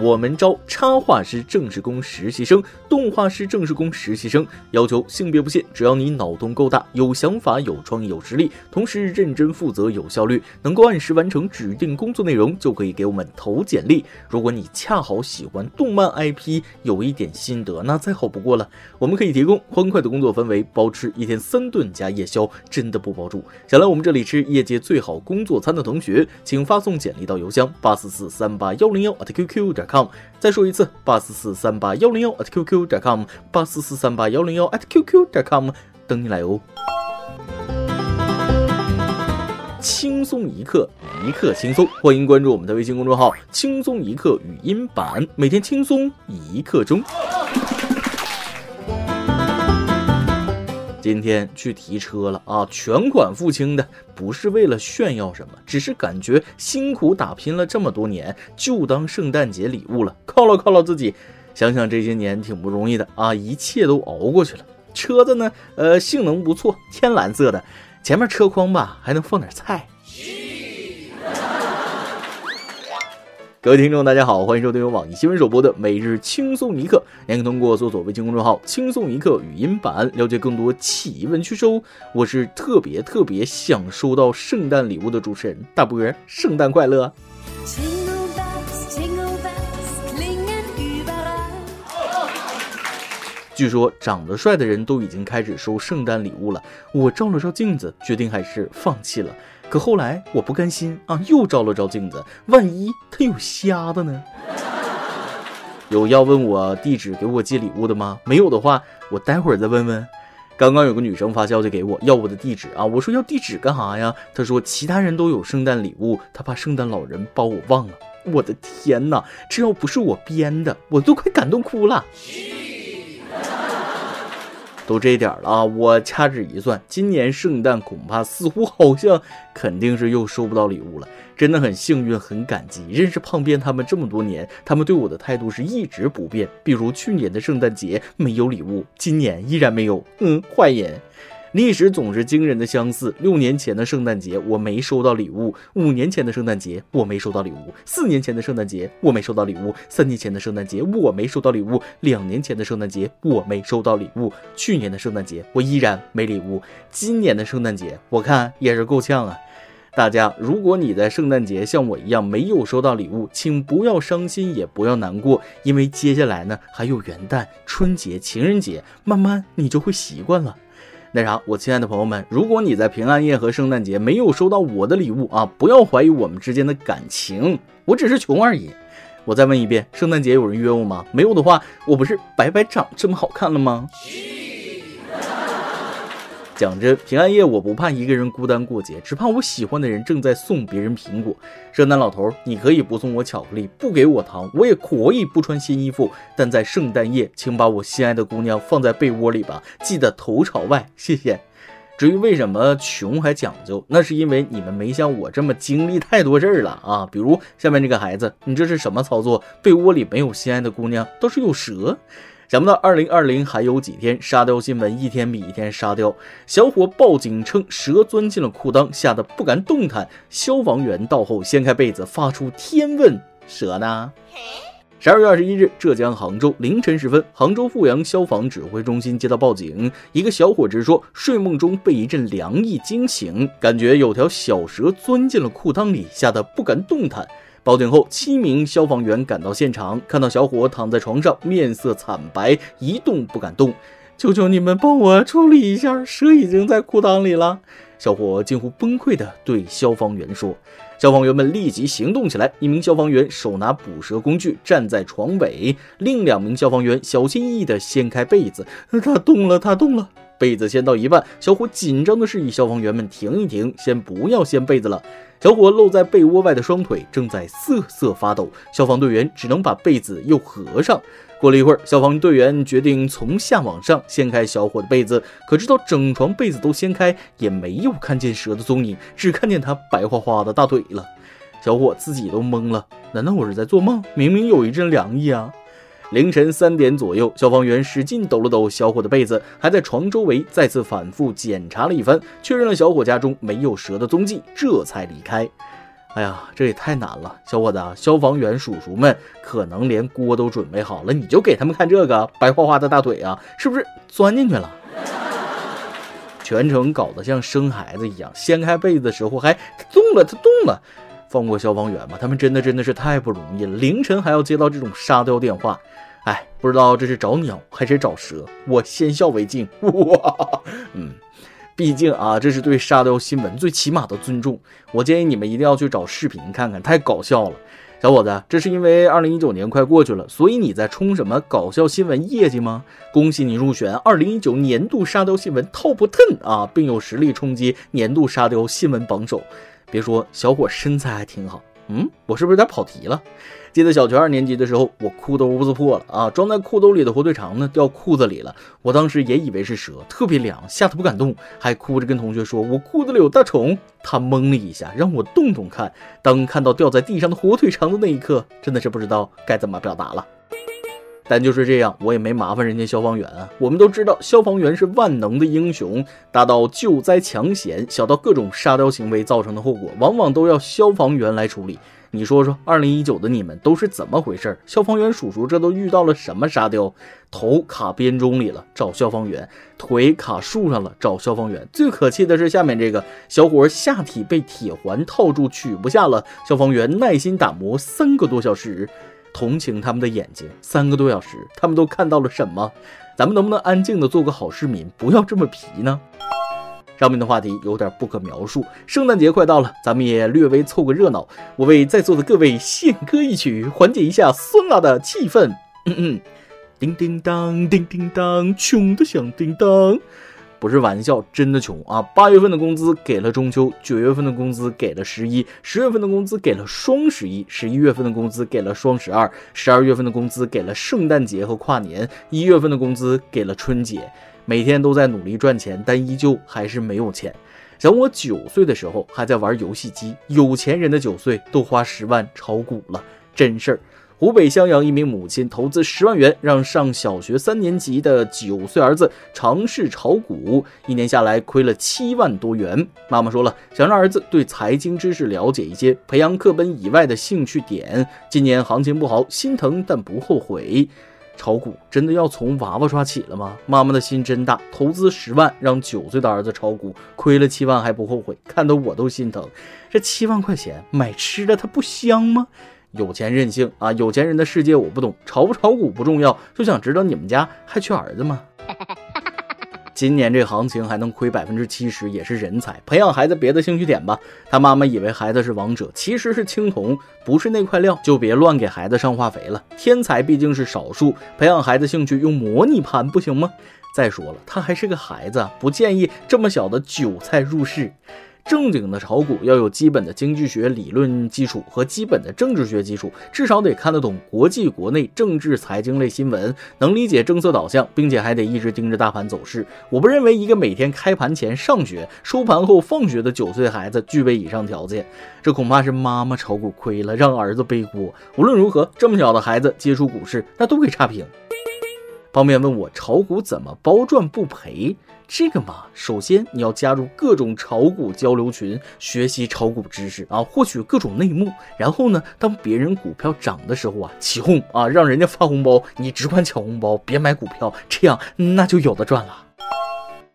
我们招插画师正式工实习生、动画师正式工实习生，要求性别不限，只要你脑洞够大、有想法、有创意、有实力，同时认真负责、有效率，能够按时完成指定工作内容，就可以给我们投简历。如果你恰好喜欢动漫 IP，有一点心得，那再好不过了。我们可以提供欢快的工作氛围，包吃一天三顿加夜宵，真的不包住。想来我们这里吃业界最好工作餐的同学，请发送简历到邮箱八四四三八幺零幺 at qq 点。com，再说一次，八四四三八幺零幺 at qq 点 com，八四四三八幺零幺 at qq 点 com，等你来哦。轻松一刻，一刻轻松，欢迎关注我们的微信公众号“轻松一刻语音版”，每天轻松一刻钟。今天去提车了啊，全款付清的，不是为了炫耀什么，只是感觉辛苦打拼了这么多年，就当圣诞节礼物了，犒劳犒劳自己。想想这些年挺不容易的啊，一切都熬过去了。车子呢，呃，性能不错，天蓝色的，前面车筐吧还能放点菜。各位听众，大家好，欢迎收听由网易新闻首播的每日轻松一刻。您可以通过搜索微信公众号“轻松一刻”语音版了解更多奇闻趣事哦。我是特别特别想收到圣诞礼物的主持人大波，圣诞快乐！据说长得帅的人都已经开始收圣诞礼物了，我照了照镜子，决定还是放弃了。可后来我不甘心啊，又照了照镜子，万一他有瞎的呢？有要问我地址给我寄礼物的吗？没有的话，我待会儿再问问。刚刚有个女生发消息给我要我的地址啊，我说要地址干啥呀？她说其他人都有圣诞礼物，她怕圣诞老人把我忘了。我的天哪，这要不是我编的，我都快感动哭了。都这点了啊！我掐指一算，今年圣诞恐怕似乎好像肯定是又收不到礼物了。真的很幸运，很感激认识胖编他们这么多年，他们对我的态度是一直不变。比如去年的圣诞节没有礼物，今年依然没有。嗯，坏人。历史总是惊人的相似。六年前的圣诞节我没收到礼物，五年前的圣诞节我没收到礼物，四年前的圣诞节我没收到礼物，三年前的圣诞节我没收到礼物，两年前的圣诞节我没收到礼物，去年的圣诞节我依然没礼物，今年的圣诞节我看也是够呛啊！大家，如果你在圣诞节像我一样没有收到礼物，请不要伤心，也不要难过，因为接下来呢还有元旦、春节、情人节，慢慢你就会习惯了。那啥，我亲爱的朋友们，如果你在平安夜和圣诞节没有收到我的礼物啊，不要怀疑我们之间的感情，我只是穷而已。我再问一遍，圣诞节有人约我吗？没有的话，我不是白白长这么好看了吗？讲真，平安夜我不怕一个人孤单过节，只怕我喜欢的人正在送别人苹果。圣诞老头，你可以不送我巧克力，不给我糖，我也可以不穿新衣服，但在圣诞夜，请把我心爱的姑娘放在被窝里吧，记得头朝外，谢谢。至于为什么穷还讲究，那是因为你们没像我这么经历太多事儿了啊。比如下面这个孩子，你这是什么操作？被窝里没有心爱的姑娘，倒是有蛇。想不到二零二零还有几天，沙雕新闻一天比一天沙雕。小伙报警称蛇钻进了裤裆，吓得不敢动弹。消防员到后掀开被子，发出天问：蛇呢？十二月二十一日，浙江杭州凌晨时分，杭州富阳消防指挥中心接到报警，一个小伙直说睡梦中被一阵凉意惊醒，感觉有条小蛇钻进了裤裆里，吓得不敢动弹。报警后，七名消防员赶到现场，看到小伙躺在床上，面色惨白，一动不敢动。求求你们帮我处理一下，蛇已经在裤裆里了。小伙近乎崩溃地对消防员说。消防员们立即行动起来，一名消防员手拿捕蛇工具站在床尾，另两名消防员小心翼翼地掀开被子。他动了，他动了。被子掀到一半，小伙紧张地示意消防员们停一停，先不要掀被子了。小伙露在被窝外的双腿正在瑟瑟发抖，消防队员只能把被子又合上。过了一会儿，消防队员决定从下往上掀开小伙的被子，可直到整床被子都掀开，也没有看见蛇的踪影，只看见他白花花的大腿了。小伙自己都懵了，难道我是在做梦？明明有一阵凉意啊！凌晨三点左右，消防员使劲抖了抖小伙的被子，还在床周围再次反复检查了一番，确认了小伙家中没有蛇的踪迹，这才离开。哎呀，这也太难了，小伙子，消防员叔叔们可能连锅都准备好了，你就给他们看这个白花花的大腿啊，是不是钻进去了？全程搞得像生孩子一样，掀开被子的时候还动了，他动了。放过消防员吧，他们真的真的是太不容易了，凌晨还要接到这种沙雕电话。哎，不知道这是找鸟还是找蛇，我先笑为敬。哇，嗯。毕竟啊，这是对沙雕新闻最起码的尊重。我建议你们一定要去找视频看看，太搞笑了。小伙子，这是因为二零一九年快过去了，所以你在冲什么搞笑新闻业绩吗？恭喜你入选二零一九年度沙雕新闻 Top Ten 啊，并有实力冲击年度沙雕新闻榜首。别说，小伙身材还挺好。嗯，我是不是有点跑题了？记得小学二年级的时候，我裤兜子破了啊，装在裤兜里的火腿肠呢掉裤子里了。我当时也以为是蛇，特别凉，吓得不敢动，还哭着跟同学说：“我裤子里有大虫。”他懵了一下，让我动动看。当看到掉在地上的火腿肠的那一刻，真的是不知道该怎么表达了。但就是这样，我也没麻烦人家消防员啊。我们都知道，消防员是万能的英雄，大到救灾抢险，小到各种沙雕行为造成的后果，往往都要消防员来处理。你说说，二零一九的你们都是怎么回事？消防员叔叔这都遇到了什么沙雕？头卡编钟里了，找消防员；腿卡树上了，找消防员。最可气的是下面这个小伙下体被铁环套住，取不下了，消防员耐心打磨三个多小时。同情他们的眼睛，三个多小时，他们都看到了什么？咱们能不能安静的做个好市民，不要这么皮呢？上面的话题有点不可描述。圣诞节快到了，咱们也略微凑个热闹。我为在座的各位献歌一曲，缓解一下酸辣的气氛。嗯嗯，叮叮当，叮叮当，穷的响叮当。不是玩笑，真的穷啊！八月份的工资给了中秋，九月份的工资给了十一，十月份的工资给了双十一，十一月份的工资给了双十二，十二月份的工资给了圣诞节和跨年，一月份的工资给了春节。每天都在努力赚钱，但依旧还是没有钱。想我九岁的时候还在玩游戏机，有钱人的九岁都花十万炒股了，真事儿。湖北襄阳一名母亲投资十万元，让上小学三年级的九岁儿子尝试炒股，一年下来亏了七万多元。妈妈说了，想让儿子对财经知识了解一些，培养课本以外的兴趣点。今年行情不好，心疼但不后悔。炒股真的要从娃娃抓起了吗？妈妈的心真大，投资十万让九岁的儿子炒股，亏了七万还不后悔，看得我都心疼。这七万块钱买吃的，它不香吗？有钱任性啊！有钱人的世界我不懂，炒不炒股不重要，就想知道你们家还缺儿子吗？今年这行情还能亏百分之七十，也是人才。培养孩子别的兴趣点吧。他妈妈以为孩子是王者，其实是青铜，不是那块料，就别乱给孩子上化肥了。天才毕竟是少数，培养孩子兴趣用模拟盘不行吗？再说了，他还是个孩子，不建议这么小的韭菜入市。正经的炒股要有基本的经济学理论基础和基本的政治学基础，至少得看得懂国际国内政治财经类新闻，能理解政策导向，并且还得一直盯着大盘走势。我不认为一个每天开盘前上学、收盘后放学的九岁孩子具备以上条件。这恐怕是妈妈炒股亏了，让儿子背锅。无论如何，这么小的孩子接触股市，那都给差评。方便问我炒股怎么包赚不赔？这个嘛，首先你要加入各种炒股交流群，学习炒股知识啊，获取各种内幕。然后呢，当别人股票涨的时候啊，起哄啊，让人家发红包，你只管抢红包，别买股票，这样那就有的赚了。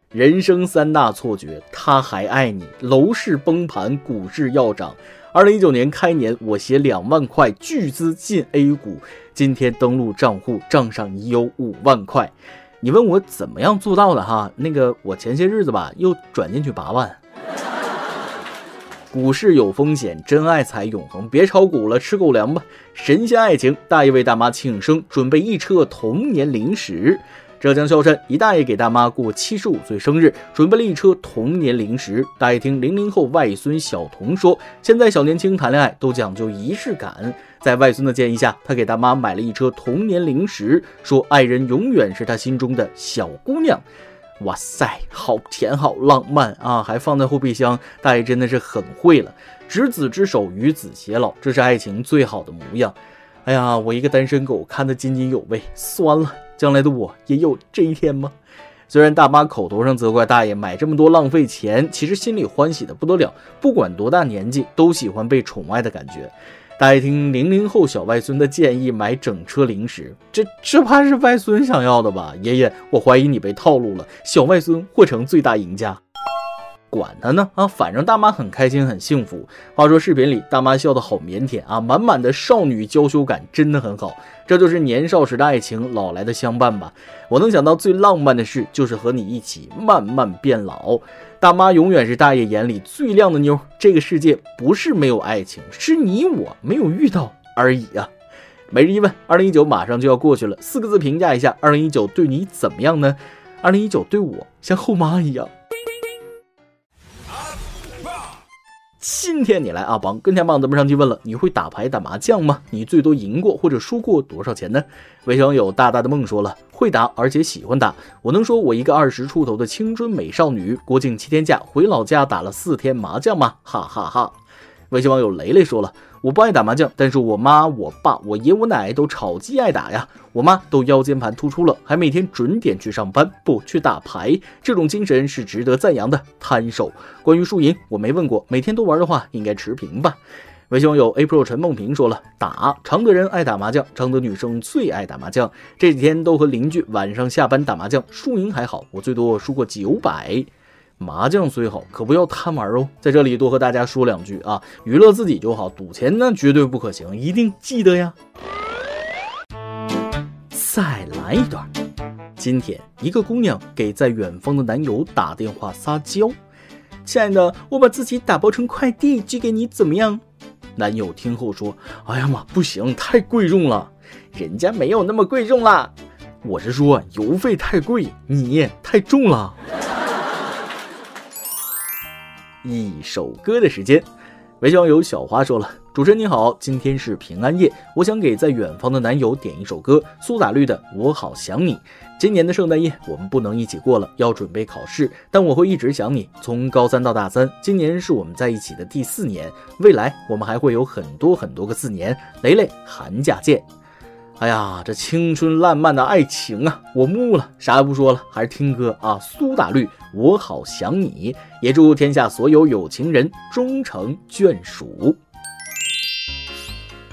人生三大错觉：他还爱你，楼市崩盘，股市要涨。二零一九年开年，我携两万块巨资进 A 股，今天登录账户，账上已有五万块。你问我怎么样做到的哈？那个我前些日子吧又转进去八万。股市有风险，真爱才永恒，别炒股了，吃狗粮吧。神仙爱情，大爷为大妈庆生，准备一车童年零食。浙江萧山一大爷给大妈过七十五岁生日，准备了一车童年零食。大爷听零零后外孙小童说，现在小年轻谈恋爱都讲究仪式感，在外孙的建议下，他给大妈买了一车童年零食，说爱人永远是他心中的小姑娘。哇塞，好甜好浪漫啊！还放在后备箱，大爷真的是很会了。执子之手，与子偕老，这是爱情最好的模样。哎呀，我一个单身狗看得津津有味，酸了。将来的我也有这一天吗？虽然大妈口头上责怪大爷买这么多浪费钱，其实心里欢喜的不得了。不管多大年纪，都喜欢被宠爱的感觉。大爷听零零后小外孙的建议买整车零食，这这怕是外孙想要的吧？爷爷，我怀疑你被套路了，小外孙或成最大赢家。管他呢啊，反正大妈很开心很幸福。话说视频里大妈笑得好腼腆啊，满满的少女娇羞感，真的很好。这就是年少时的爱情，老来的相伴吧。我能想到最浪漫的事，就是和你一起慢慢变老。大妈永远是大爷眼里最靓的妞。这个世界不是没有爱情，是你我没有遇到而已啊。每日一问，二零一九马上就要过去了，四个字评价一下，二零一九对你怎么样呢？二零一九对我像后妈一样。今天你来阿邦跟天棒，咱们上去问了，你会打牌打麻将吗？你最多赢过或者输过多少钱呢？微网友大大的梦说了，会打，而且喜欢打。我能说我一个二十出头的青春美少女，国庆七天假回老家打了四天麻将吗？哈哈哈。微信网友雷雷说了。我不爱打麻将，但是我妈、我爸、我爷、我奶都超级爱打呀。我妈都腰间盘突出了，还每天准点去上班，不去打牌，这种精神是值得赞扬的。摊手。关于输赢，我没问过，每天都玩的话，应该持平吧。微信网友 April 陈梦平说了，打常德人爱打麻将，常德女生最爱打麻将，这几天都和邻居晚上下班打麻将，输赢还好，我最多输过九百。麻将虽好，可不要贪玩哦。在这里多和大家说两句啊，娱乐自己就好，赌钱那绝对不可行，一定记得呀。再来一段。今天一个姑娘给在远方的男友打电话撒娇：“亲爱的，我把自己打包成快递寄给你，怎么样？”男友听后说：“哎呀妈，不行，太贵重了，人家没有那么贵重啦。我是说邮费太贵，你太重了。”一首歌的时间，微信网友小花说了：“主持人你好，今天是平安夜，我想给在远方的男友点一首歌，苏打绿的《我好想你》。今年的圣诞夜我们不能一起过了，要准备考试，但我会一直想你，从高三到大三，今年是我们在一起的第四年，未来我们还会有很多很多个四年。雷雷，寒假见。”哎呀，这青春烂漫的爱情啊，我木了，啥也不说了，还是听歌啊。苏打绿，我好想你，也祝天下所有有情人终成眷属。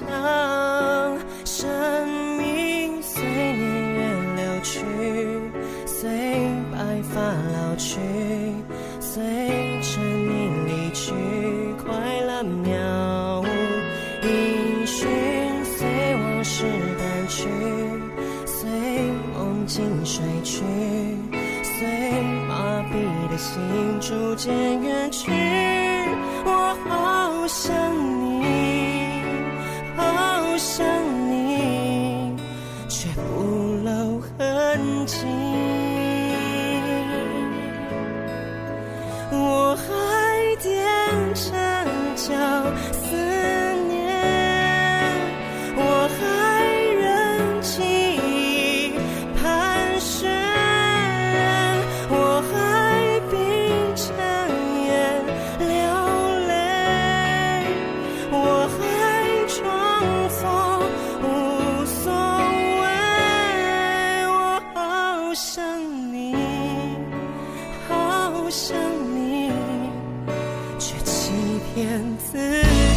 分想你，好想你，却欺骗自己。